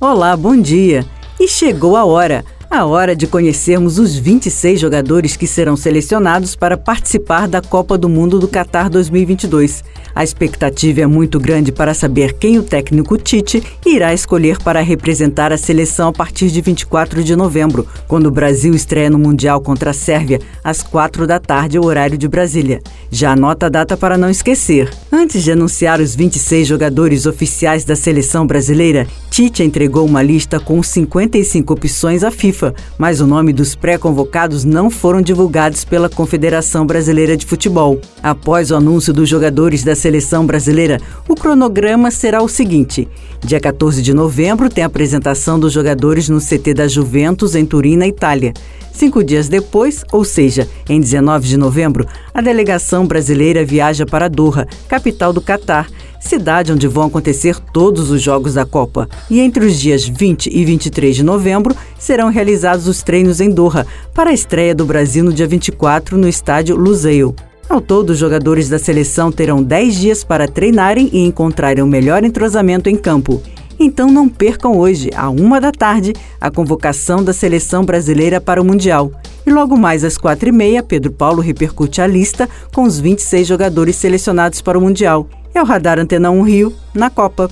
Olá, bom dia! E chegou a hora! A hora de conhecermos os 26 jogadores que serão selecionados para participar da Copa do Mundo do Qatar 2022. A expectativa é muito grande para saber quem o técnico Tite irá escolher para representar a seleção a partir de 24 de novembro, quando o Brasil estreia no Mundial contra a Sérvia, às 4 da tarde, horário de Brasília. Já anota a data para não esquecer. Antes de anunciar os 26 jogadores oficiais da seleção brasileira, Tite entregou uma lista com 55 opções à FIFA, mas o nome dos pré-convocados não foram divulgados pela Confederação Brasileira de Futebol. Após o anúncio dos jogadores da seleção brasileira, o cronograma será o seguinte: dia 14 de novembro tem a apresentação dos jogadores no CT da Juventus em Turim, na Itália. Cinco dias depois, ou seja, em 19 de novembro, a delegação brasileira viaja para Doha, capital do Catar, cidade onde vão acontecer todos os jogos da Copa. E entre os dias 20 e 23 de novembro serão realizados os treinos em Doha, para a estreia do Brasil no dia 24 no estádio Lusail. Ao todo, os jogadores da seleção terão 10 dias para treinarem e encontrarem o melhor entrosamento em campo. Então não percam hoje, à uma da tarde, a convocação da seleção brasileira para o Mundial. E logo mais às quatro e meia, Pedro Paulo repercute a lista com os 26 jogadores selecionados para o Mundial. É o Radar Antena 1 Rio, na Copa.